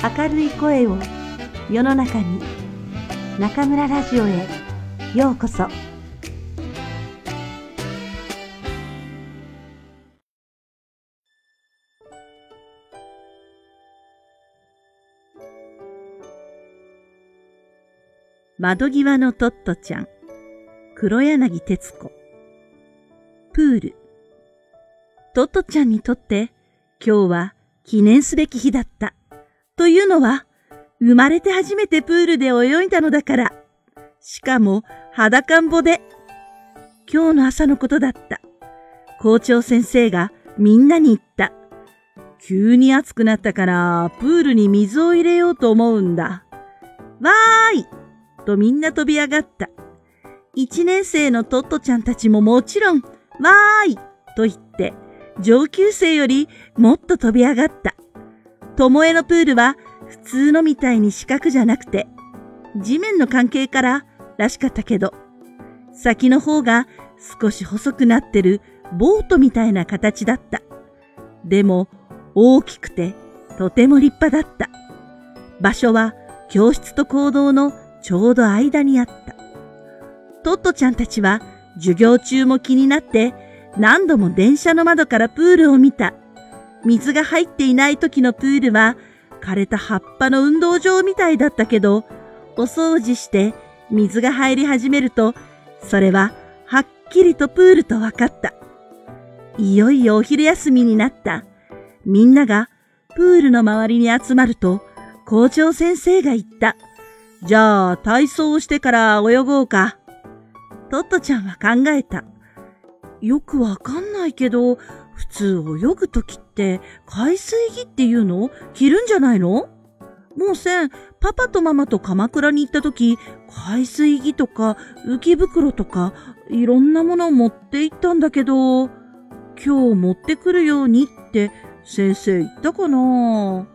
明るい声を世の中に中村ラジオへようこそ。窓際のトットちゃん黒柳徹子。プール。トットちゃんにとって今日は記念すべき日だった。というのは、生まれて初めてプールで泳いだのだから。しかも裸んぼで。今日の朝のことだった。校長先生がみんなに言った。急に暑くなったからプールに水を入れようと思うんだ。わーいとみんな飛び上がった。一年生のトットちゃんたちももちろん、わーいと言って、上級生よりもっと飛び上がった。ともえのプールは普通のみたいに四角じゃなくて、地面の関係かららしかったけど、先の方が少し細くなってるボートみたいな形だった。でも大きくてとても立派だった。場所は教室と行動のちょうど間にあった。トットちゃんたちは授業中も気になって何度も電車の窓からプールを見た。水が入っていない時のプールは枯れた葉っぱの運動場みたいだったけど、お掃除して水が入り始めると、それははっきりとプールと分かった。いよいよお昼休みになった。みんながプールの周りに集まると、校長先生が言った。じゃあ体操をしてから泳ごうか。トットちゃんは考えた。よくわかんないけど、普通泳ぐときって海水着っていうの？着るんじゃないの？もうせん、パパとママと鎌倉に行ったとき、海水着とか浮き袋とかいろんなものを持って行ったんだけど、今日持ってくるようにって先生言ったかな？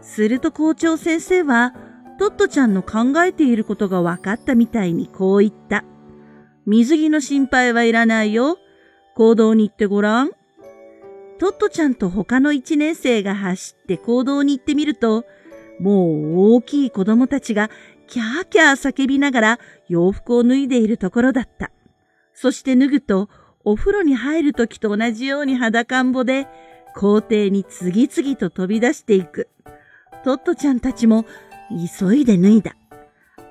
すると校長先生は、トットちゃんの考えていることが分かったみたいにこう言った。水着の心配はいらないよ。行動に行ってごらん。トットちゃんと他の一年生が走って行動に行ってみると、もう大きい子供たちがキャーキャー叫びながら洋服を脱いでいるところだった。そして脱ぐと、お風呂に入るときと同じように裸んぼで、校庭に次々と飛び出していく。トットちゃんたちも急いで脱いだ。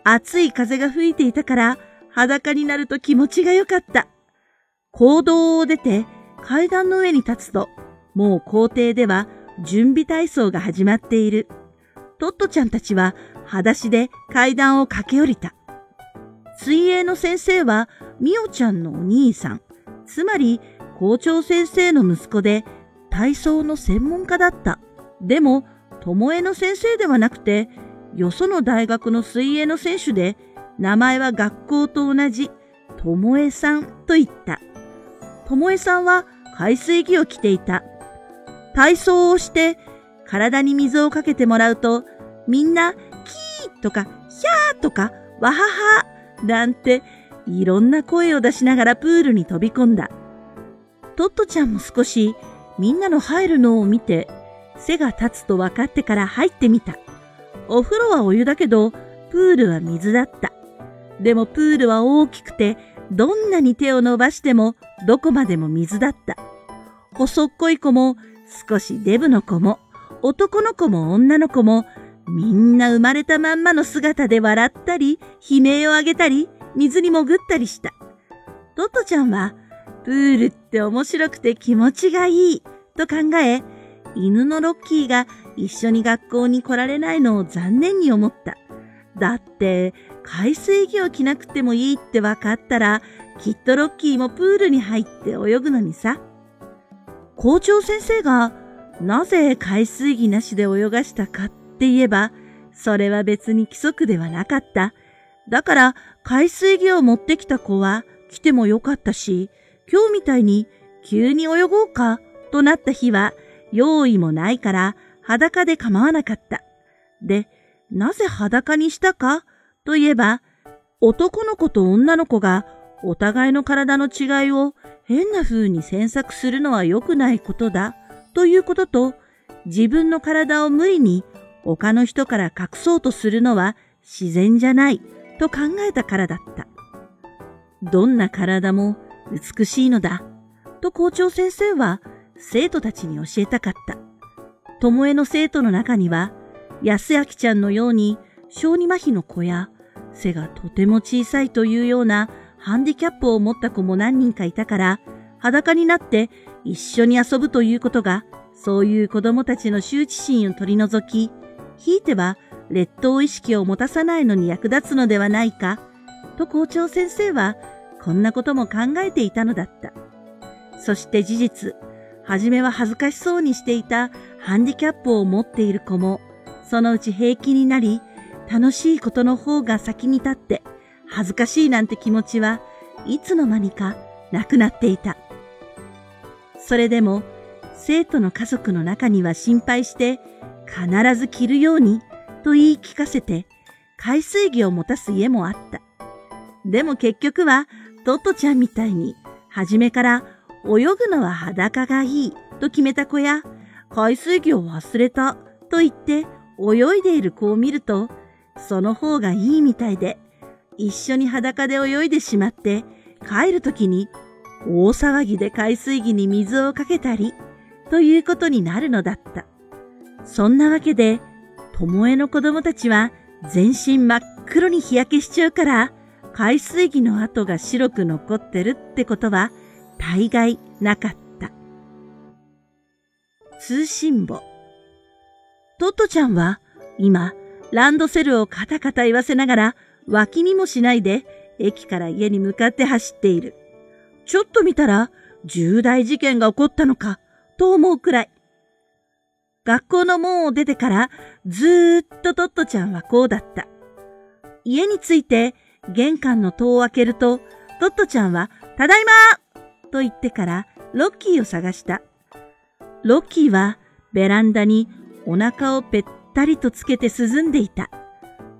暑い風が吹いていたから、裸になると気持ちが良かった。行動を出て階段の上に立つと、もう校庭では準備体操が始まっている。トットちゃんたちは裸足で階段を駆け下りた。水泳の先生はみおちゃんのお兄さん、つまり校長先生の息子で体操の専門家だった。でも、ともえの先生ではなくて、よその大学の水泳の選手で名前は学校と同じ、ともえさんと言った。ともえさんは海水着を着ていた。体操をして体に水をかけてもらうと、みんな、キーとか、ヒャーとか、わははなんて、いろんな声を出しながらプールに飛び込んだ。トットちゃんも少しみんなの入るのを見て、背が立つと分かってから入ってみた。お風呂はお湯だけど、プールは水だった。でもプールは大きくて、どんなに手を伸ばしてもどこまでも水だった。細っこい子も少しデブの子も男の子も女の子もみんな生まれたまんまの姿で笑ったり悲鳴を上げたり水に潜ったりした。トットちゃんはプールって面白くて気持ちがいいと考え犬のロッキーが一緒に学校に来られないのを残念に思った。だって海水着を着なくてもいいって分かったら、きっとロッキーもプールに入って泳ぐのにさ。校長先生が、なぜ海水着なしで泳がしたかって言えば、それは別に規則ではなかった。だから、海水着を持ってきた子は来てもよかったし、今日みたいに急に泳ごうかとなった日は、用意もないから裸で構わなかった。で、なぜ裸にしたかといえば、男の子と女の子がお互いの体の違いを変な風に詮索するのは良くないことだということと、自分の体を無理に他の人から隠そうとするのは自然じゃないと考えたからだった。どんな体も美しいのだと校長先生は生徒たちに教えたかった。巴の生徒の中には安明ちゃんのように小児麻痺の子や背がとても小さいというようなハンディキャップを持った子も何人かいたから裸になって一緒に遊ぶということがそういう子供たちの羞恥心を取り除き、ひいては劣等意識を持たさないのに役立つのではないか、と校長先生はこんなことも考えていたのだった。そして事実、はじめは恥ずかしそうにしていたハンディキャップを持っている子も、そのうち平気になり、楽しいことの方が先に立って、恥ずかしいなんて気持ちはいつの間にかなくなっていた。それでも、生徒の家族の中には心配して、必ず着るようにと言い聞かせて、海水着を持たす家もあった。でも結局は、トットちゃんみたいに、初めから泳ぐのは裸がいいと決めた子や、海水着を忘れたと言って泳いでいる子を見ると、その方がいいみたいで、一緒に裸で泳いでしまって、帰るときに大騒ぎで海水着に水をかけたり、ということになるのだった。そんなわけで、ともえの子供たちは全身真っ黒に日焼けしちゃうから、海水着の跡が白く残ってるってことは大概なかった。通信簿。トットちゃんは今、ランドセルをカタカタ言わせながら脇にもしないで駅から家に向かって走っている。ちょっと見たら重大事件が起こったのかと思うくらい。学校の門を出てからずーっとトットちゃんはこうだった。家に着いて玄関の戸を開けると、トットちゃんは、ただいまと言ってからロッキーを探した。ロッキーはベランダにお腹をぺったりとつけて涼んでいた。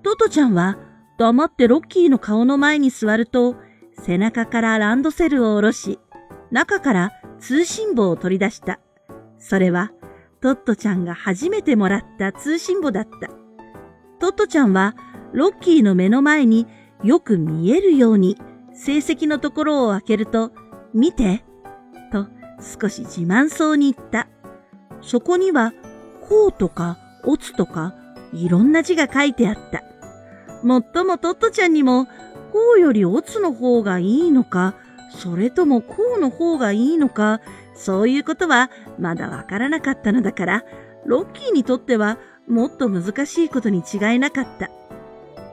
トトちゃんは黙ってロッキーの顔の前に座ると、背中からランドセルを下ろし、中から通信簿を取り出した。それは、トットちゃんが初めてもらった通信簿だった。トットちゃんは、ロッキーの目の前によく見えるように、成績のところを開けると、見て、と少し自慢そうに言った。そこには、こうとか、おつとか、いろんな字が書いてあった。もっともトットちゃんにも、こうよりおつの方がいいのか、それともこうの方がいいのか、そういうことはまだわからなかったのだから、ロッキーにとってはもっと難しいことに違いなかった。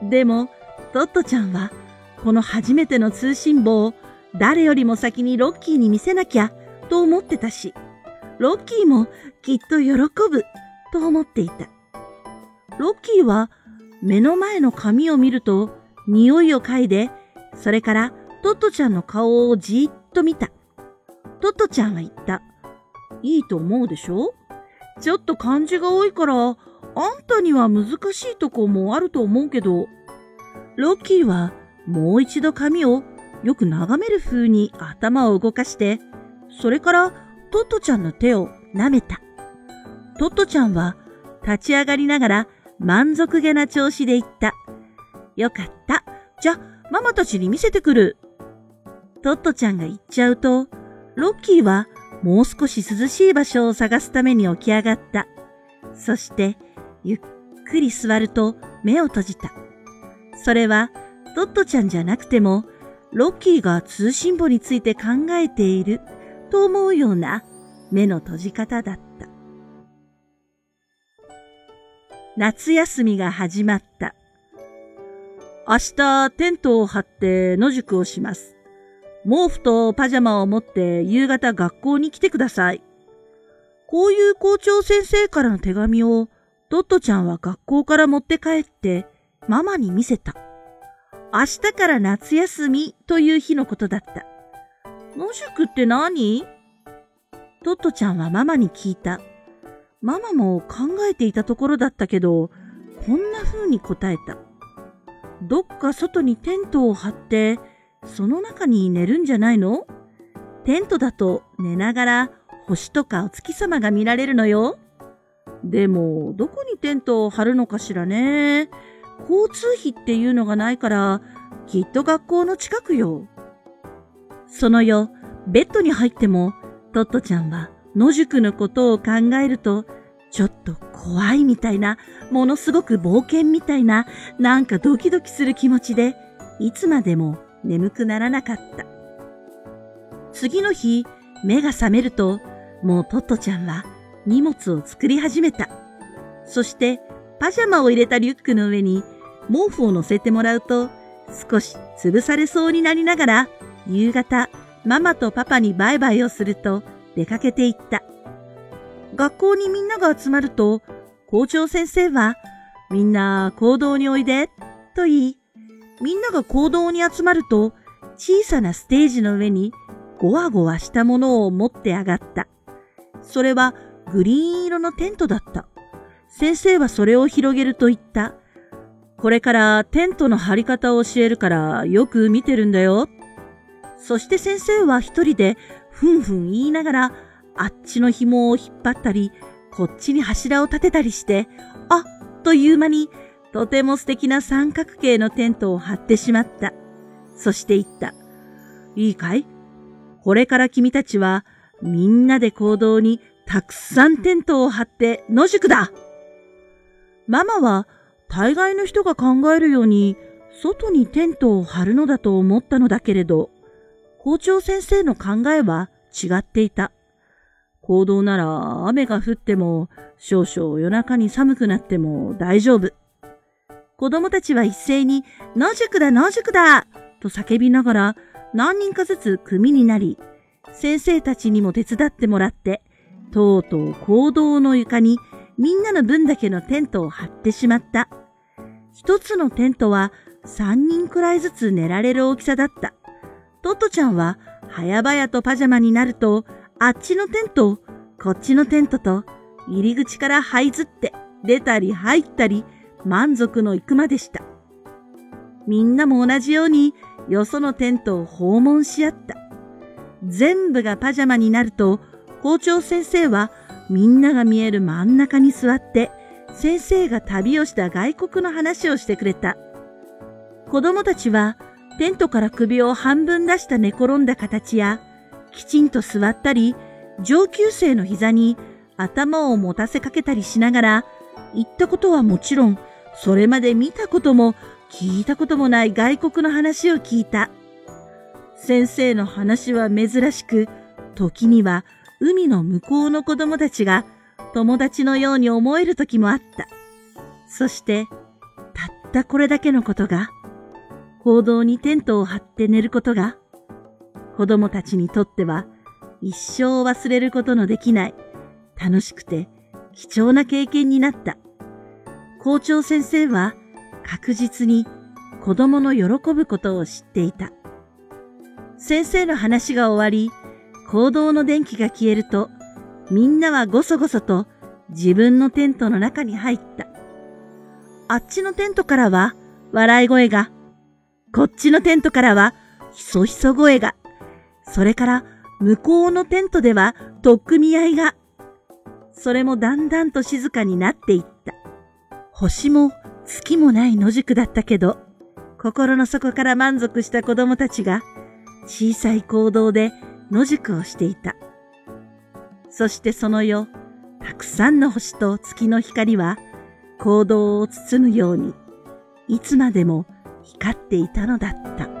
でも、トットちゃんは、この初めての通信簿を誰よりも先にロッキーに見せなきゃと思ってたし、ロッキーもきっと喜ぶと思っていた。ロッキーは目の前の紙を見ると匂いを嗅いで、それからトットちゃんの顔をじーっと見た。トットちゃんは言った。いいと思うでしょ？ちょっと漢字が多いから、あんたには難しいとこもあると思うけど、ロッキーはもう一度紙をよく眺める風に頭を動かして、それからトットちゃんの手を舐めた。トットちゃんは立ち上がりながら満足げな調子で言った。よかった。じゃ、ママたちに見せてくる。トットちゃんが言っちゃうと、ロッキーはもう少し涼しい場所を探すために起き上がった。そして、ゆっくり座ると目を閉じた。それは、トットちゃんじゃなくても、ロッキーが通信簿について考えていると思うような目の閉じ方だった。夏休みが始まった。明日テントを張って野宿をします。毛布とパジャマを持って夕方学校に来てください。こういう校長先生からの手紙をトットちゃんは学校から持って帰ってママに見せた。明日から夏休みという日のことだった。野宿って何？トットちゃんはママに聞いた。ママも考えていたところだったけど、こんな風に答えた。どっか外にテントを張って、その中に寝るんじゃないの？テントだと寝ながら星とかお月様が見られるのよ。でも、どこにテントを張るのかしらね？交通費っていうのがないから、きっと学校の近くよ。その夜、ベッドに入っても、トットちゃんは野宿のことを考えると、ちょっと怖いみたいな、ものすごく冒険みたいな、なんかドキドキする気持ちで、いつまでも眠くならなかった。次の日、目が覚めると、もうトットちゃんは荷物を作り始めた。そして、パジャマを入れたリュックの上に毛布を乗せてもらうと、少し潰されそうになりながら、夕方、ママとパパにバイバイをすると出かけていった。学校にみんなが集まると、校長先生は、みんな行動においで、と言い、みんなが行動に集まると、小さなステージの上に、ごわごわしたものを持って上がった。それはグリーン色のテントだった。先生はそれを広げると言った。これからテントの張り方を教えるからよく見てるんだよ。そして先生は一人でふんふん言いながらあっちの紐を引っ張ったり、こっちに柱を立てたりして、あっという間にとても素敵な三角形のテントを張ってしまった。そして言った。いいかい？これから君たちはみんなで行動にたくさんテントを張って野宿だママは大概の人が考えるように外にテントを張るのだと思ったのだけれど、校長先生の考えは違っていた。行動なら雨が降っても少々夜中に寒くなっても大丈夫。子供たちは一斉に野宿だ野宿だと叫びながら何人かずつ組になり、先生たちにも手伝ってもらって、とうとう行動の床にみんなの分だけのテントを張ってしまった。一つのテントは三人くらいずつ寝られる大きさだった。トットちゃんは早々とパジャマになると、あっちのテント、こっちのテントと、入り口から這いずって出たり入ったり、満足のいくまでした。みんなも同じようによそのテントを訪問し合った。全部がパジャマになると、校長先生はみんなが見える真ん中に座って、先生が旅をした外国の話をしてくれた。子供たちはテントから首を半分出した寝転んだ形や、きちんと座ったり、上級生の膝に頭を持たせかけたりしながら、言ったことはもちろん、それまで見たことも聞いたこともない外国の話を聞いた。先生の話は珍しく、時には海の向こうの子供たちが友達のように思える時もあった。そして、たったこれだけのことが、行動にテントを張って寝ることが、子供たちにとっては一生忘れることのできない楽しくて貴重な経験になった。校長先生は確実に子供の喜ぶことを知っていた。先生の話が終わり、行動の電気が消えると、みんなはごそごそと自分のテントの中に入った。あっちのテントからは笑い声が、こっちのテントからはひそひそ声が、それから向こうのテントでは取っ組み合いが、それもだんだんと静かになっていった。星も月もない野宿だったけど、心の底から満足した子供たちが小さい行動で野宿をしていた。そしてその夜、たくさんの星と月の光は行動を包むように、いつまでも光っていたのだった。